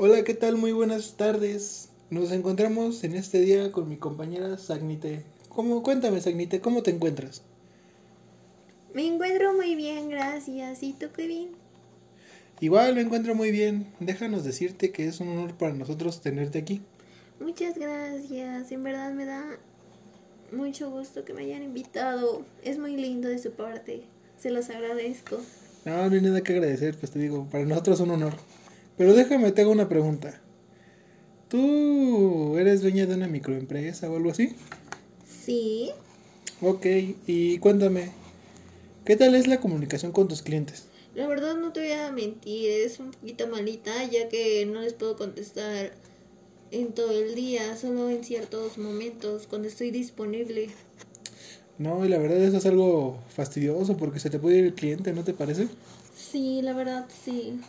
Hola, ¿qué tal? Muy buenas tardes. Nos encontramos en este día con mi compañera Sagnite. ¿Cómo? Cuéntame, Sagnite, ¿cómo te encuentras? Me encuentro muy bien, gracias. ¿Y tú qué bien? Igual me encuentro muy bien. Déjanos decirte que es un honor para nosotros tenerte aquí. Muchas gracias. En verdad me da mucho gusto que me hayan invitado. Es muy lindo de su parte. Se los agradezco. No, no hay nada que agradecer, pues te digo, para nosotros es un honor. Pero déjame, te hago una pregunta. ¿Tú eres dueña de una microempresa o algo así? Sí. Ok, y cuéntame, ¿qué tal es la comunicación con tus clientes? La verdad no te voy a mentir, es un poquito malita ya que no les puedo contestar en todo el día, solo en ciertos momentos cuando estoy disponible. No, y la verdad eso es algo fastidioso porque se te puede ir el cliente, ¿no te parece? Sí, la verdad sí.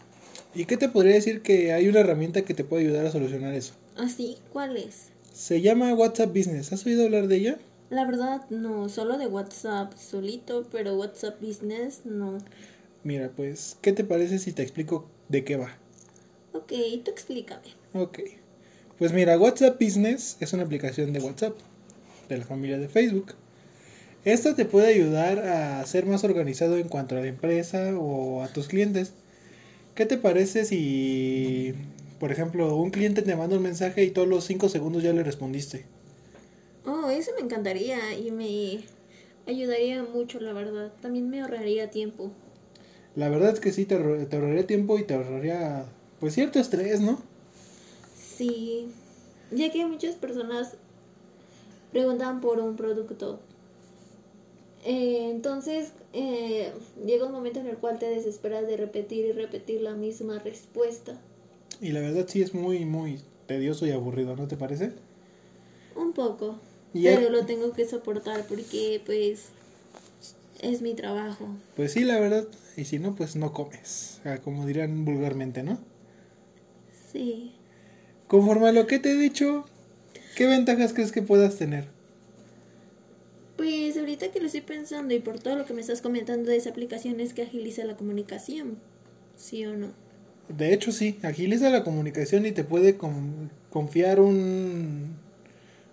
¿Y qué te podría decir que hay una herramienta que te puede ayudar a solucionar eso? ¿Ah, sí? ¿Cuál es? Se llama WhatsApp Business. ¿Has oído hablar de ella? La verdad no, solo de WhatsApp solito, pero WhatsApp Business no. Mira, pues, ¿qué te parece si te explico de qué va? Ok, tú explícame. Ok. Pues mira, WhatsApp Business es una aplicación de WhatsApp, de la familia de Facebook. Esta te puede ayudar a ser más organizado en cuanto a la empresa o a tus clientes. ¿Qué te parece si, por ejemplo, un cliente te manda un mensaje y todos los 5 segundos ya le respondiste? Oh, eso me encantaría y me ayudaría mucho, la verdad. También me ahorraría tiempo. La verdad es que sí, te, te ahorraría tiempo y te ahorraría, pues, cierto estrés, ¿no? Sí, ya que muchas personas preguntan por un producto. Eh, entonces, eh, llega un momento en el cual te desesperas de repetir y repetir la misma respuesta. Y la verdad sí es muy, muy tedioso y aburrido, ¿no te parece? Un poco. Y Pero lo tengo que soportar porque, pues, es mi trabajo. Pues sí, la verdad. Y si no, pues no comes. Como dirían vulgarmente, ¿no? Sí. Conforme a lo que te he dicho, ¿qué ventajas crees que puedas tener? Ahorita que lo estoy pensando y por todo lo que me estás comentando de esa aplicación es que agiliza la comunicación. ¿Sí o no? De hecho, sí, agiliza la comunicación y te puede con- confiar un,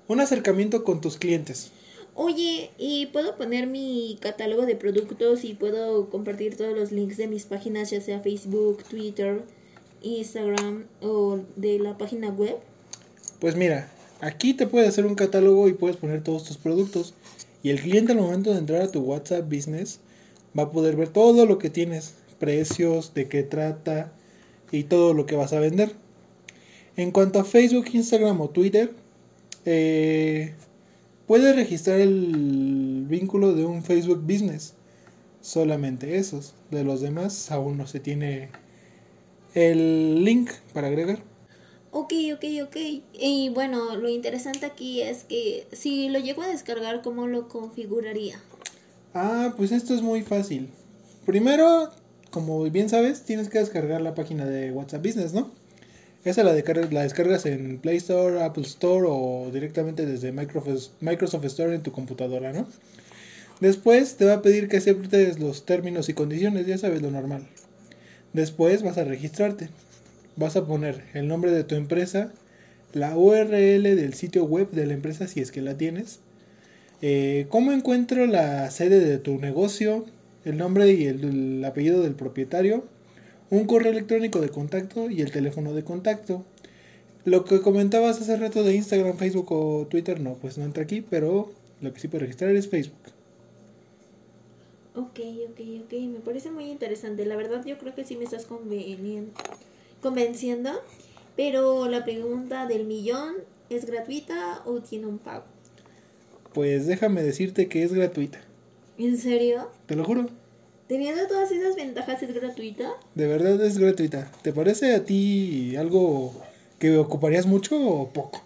un acercamiento con tus clientes. Oye, ¿y puedo poner mi catálogo de productos y puedo compartir todos los links de mis páginas, ya sea Facebook, Twitter, Instagram o de la página web? Pues mira, aquí te puedes hacer un catálogo y puedes poner todos tus productos. Y el cliente al momento de entrar a tu WhatsApp Business va a poder ver todo lo que tienes, precios, de qué trata y todo lo que vas a vender. En cuanto a Facebook, Instagram o Twitter, eh, puedes registrar el vínculo de un Facebook Business. Solamente esos. De los demás aún no se tiene el link para agregar. Ok, ok, ok. Y bueno, lo interesante aquí es que si lo llego a descargar, ¿cómo lo configuraría? Ah, pues esto es muy fácil. Primero, como bien sabes, tienes que descargar la página de WhatsApp Business, ¿no? Esa la, descar- la descargas en Play Store, Apple Store o directamente desde Microsoft, Microsoft Store en tu computadora, ¿no? Después te va a pedir que aceptes los términos y condiciones, ya sabes lo normal. Después vas a registrarte. Vas a poner el nombre de tu empresa, la URL del sitio web de la empresa si es que la tienes, eh, ¿Cómo encuentro la sede de tu negocio? El nombre y el, el apellido del propietario. Un correo electrónico de contacto y el teléfono de contacto. Lo que comentabas hace rato de Instagram, Facebook o Twitter, no, pues no entra aquí, pero lo que sí puede registrar es Facebook. Ok, ok, ok. Me parece muy interesante. La verdad, yo creo que sí me estás convenien- convenciendo. Pero la pregunta del millón, ¿es gratuita o tiene un pago? Pues déjame decirte que es gratuita, ¿En serio? te lo juro. Teniendo todas esas ventajas, ¿es gratuita? De verdad es gratuita. ¿Te parece a ti algo que ocuparías mucho o poco?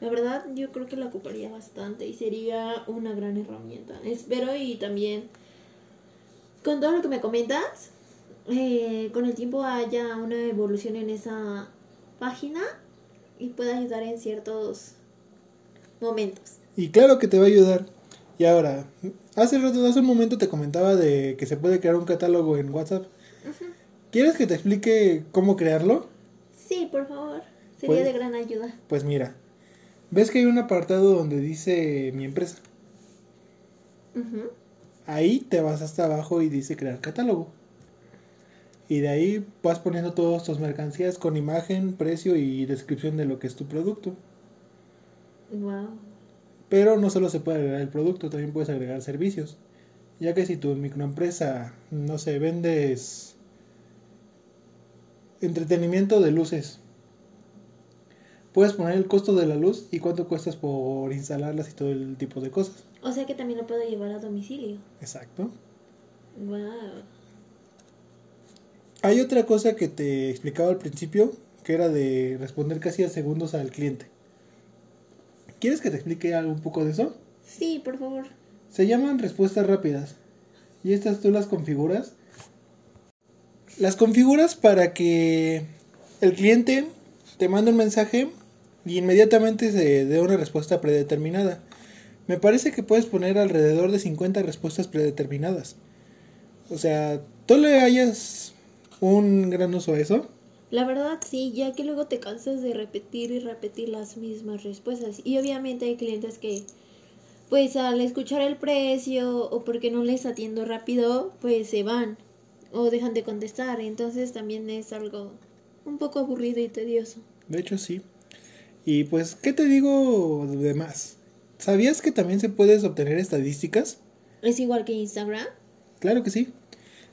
La verdad, yo creo que la ocuparía bastante y sería una gran herramienta. Espero y también, con todo lo que me comentas, eh, con el tiempo haya una evolución en esa página y pueda ayudar en ciertos momentos. Y claro que te va a ayudar. Y ahora, hace rato, hace un momento te comentaba de que se puede crear un catálogo en WhatsApp. ¿Quieres que te explique cómo crearlo? Sí, por favor. Sería Pues- de gran ayuda. Pues mira, ves que hay un apartado donde dice mi empresa. Ahí te vas hasta abajo y dice crear catálogo. Y de ahí vas poniendo todas tus mercancías con imagen, precio y descripción de lo que es tu producto. Wow. Pero no solo se puede agregar el producto, también puedes agregar servicios. Ya que si tu microempresa, no sé, vendes entretenimiento de luces, puedes poner el costo de la luz y cuánto cuestas por instalarlas y todo el tipo de cosas. O sea que también lo puedo llevar a domicilio. Exacto. Wow. Hay otra cosa que te explicaba al principio, que era de responder casi a segundos al cliente. ¿Quieres que te explique algo un poco de eso? Sí, por favor. Se llaman respuestas rápidas. Y estas tú las configuras. Las configuras para que el cliente te mande un mensaje y inmediatamente se dé una respuesta predeterminada. Me parece que puedes poner alrededor de 50 respuestas predeterminadas. O sea, tú le hayas un gran uso eso. La verdad sí, ya que luego te cansas de repetir y repetir las mismas respuestas. Y obviamente hay clientes que, pues al escuchar el precio o porque no les atiendo rápido, pues se van o dejan de contestar. Entonces también es algo un poco aburrido y tedioso. De hecho, sí. Y pues, ¿qué te digo de más? ¿Sabías que también se puedes obtener estadísticas? Es igual que Instagram. Claro que sí.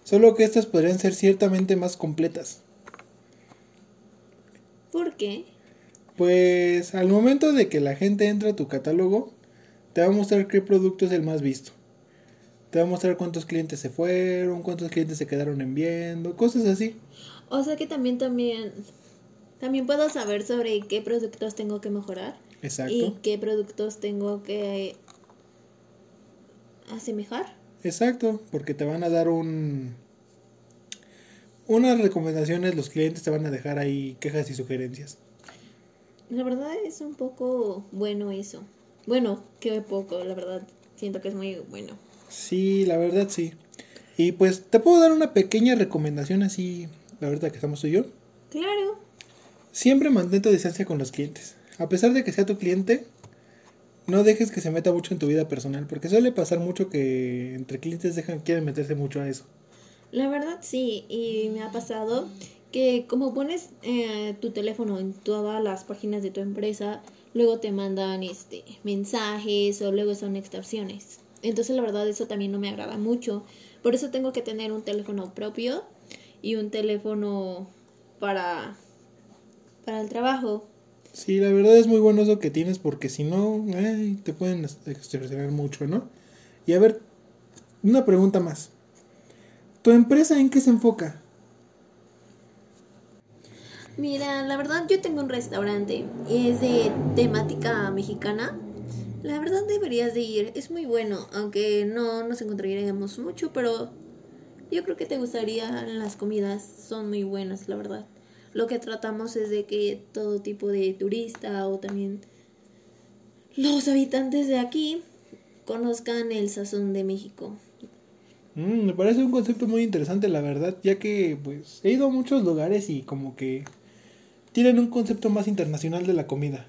Solo que estas podrían ser ciertamente más completas. ¿Por qué? Pues al momento de que la gente entra a tu catálogo, te va a mostrar qué producto es el más visto. Te va a mostrar cuántos clientes se fueron, cuántos clientes se quedaron en viendo, cosas así. O sea que también también también puedo saber sobre qué productos tengo que mejorar y Exacto. qué productos tengo que asemejar. Exacto, porque te van a dar un unas recomendaciones, los clientes te van a dejar ahí quejas y sugerencias. La verdad es un poco bueno eso. Bueno, qué poco, la verdad. Siento que es muy bueno. Sí, la verdad sí. Y pues te puedo dar una pequeña recomendación así, la verdad que estamos tú y yo. Claro. Siempre mantén tu distancia con los clientes. A pesar de que sea tu cliente, no dejes que se meta mucho en tu vida personal, porque suele pasar mucho que entre clientes dejan, quieren meterse mucho a eso. La verdad sí, y me ha pasado que como pones eh, tu teléfono en todas las páginas de tu empresa, luego te mandan este mensajes o luego son extorsiones. Entonces la verdad eso también no me agrada mucho. Por eso tengo que tener un teléfono propio y un teléfono para para el trabajo. Sí, la verdad es muy bueno eso que tienes, porque si no, ay, te pueden extorsionar mucho, ¿no? Y a ver, una pregunta más. ¿Tu empresa en qué se enfoca? Mira, la verdad yo tengo un restaurante es de temática mexicana. La verdad deberías de ir, es muy bueno, aunque no nos encontraríamos mucho, pero yo creo que te gustaría las comidas, son muy buenas, la verdad. Lo que tratamos es de que todo tipo de turista o también los habitantes de aquí conozcan el sazón de México. Mm, me parece un concepto muy interesante, la verdad, ya que pues he ido a muchos lugares y como que tienen un concepto más internacional de la comida.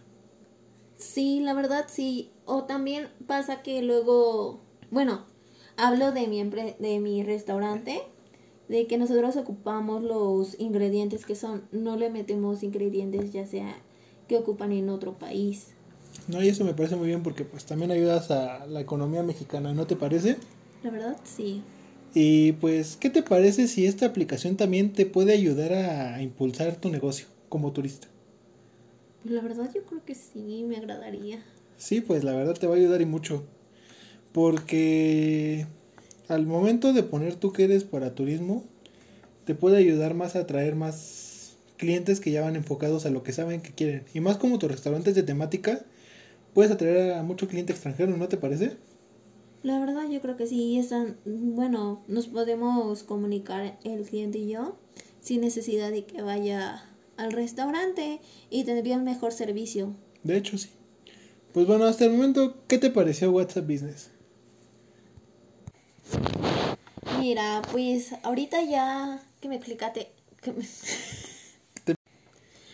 Sí, la verdad sí. O también pasa que luego, bueno, hablo de mi empre- de mi restaurante, de que nosotros ocupamos los ingredientes que son, no le metemos ingredientes ya sea que ocupan en otro país. No, y eso me parece muy bien porque pues también ayudas a la economía mexicana, ¿no te parece? La verdad sí. Y pues, ¿qué te parece si esta aplicación también te puede ayudar a impulsar tu negocio como turista? Pues la verdad yo creo que sí, me agradaría. Sí, pues la verdad te va a ayudar y mucho. Porque al momento de poner tú que eres para turismo, te puede ayudar más a atraer más clientes que ya van enfocados a lo que saben que quieren. Y más como tu restaurante es de temática, puedes atraer a mucho cliente extranjero, ¿no te parece? La verdad yo creo que sí, están, bueno, nos podemos comunicar el cliente y yo sin necesidad de que vaya al restaurante y tendría un mejor servicio. De hecho, sí. Pues bueno, hasta el momento, ¿qué te pareció WhatsApp Business? Mira, pues ahorita ya que me explicaste, que me-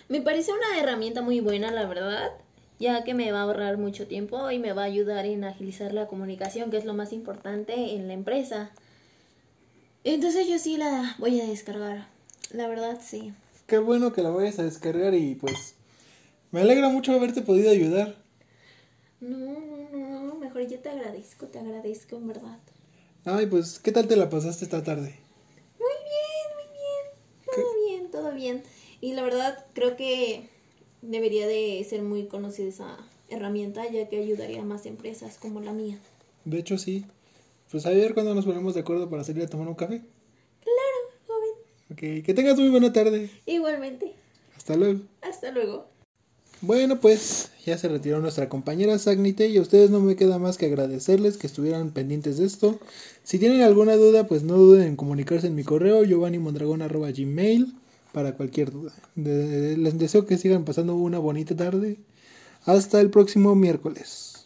Me parece una herramienta muy buena, la verdad, ya que me va a ahorrar mucho tiempo y me va a ayudar en agilizar la comunicación, que es lo más importante en la empresa. Entonces yo sí la voy a descargar. La verdad, sí. Qué bueno que la vayas a descargar y pues me alegra mucho haberte podido ayudar. No, no, no, mejor yo te agradezco, te agradezco en verdad. Ay, pues, ¿qué tal te la pasaste esta tarde? Muy bien, muy bien. Todo bien, todo bien. Y la verdad, creo que debería de ser muy conocida esa herramienta, ya que ayudaría a más empresas como la mía. De hecho, sí. Pues a ver cuándo nos ponemos de acuerdo para salir a tomar un café. Claro, joven. Ok, que tengas muy buena tarde. Igualmente. Hasta luego. Hasta luego. Bueno, pues ya se retiró nuestra compañera Sagnite y a ustedes no me queda más que agradecerles que estuvieran pendientes de esto. Si tienen alguna duda, pues no duden en comunicarse en mi correo giovannimondragon.gmail para cualquier duda. Les deseo que sigan pasando una bonita tarde. Hasta el próximo miércoles.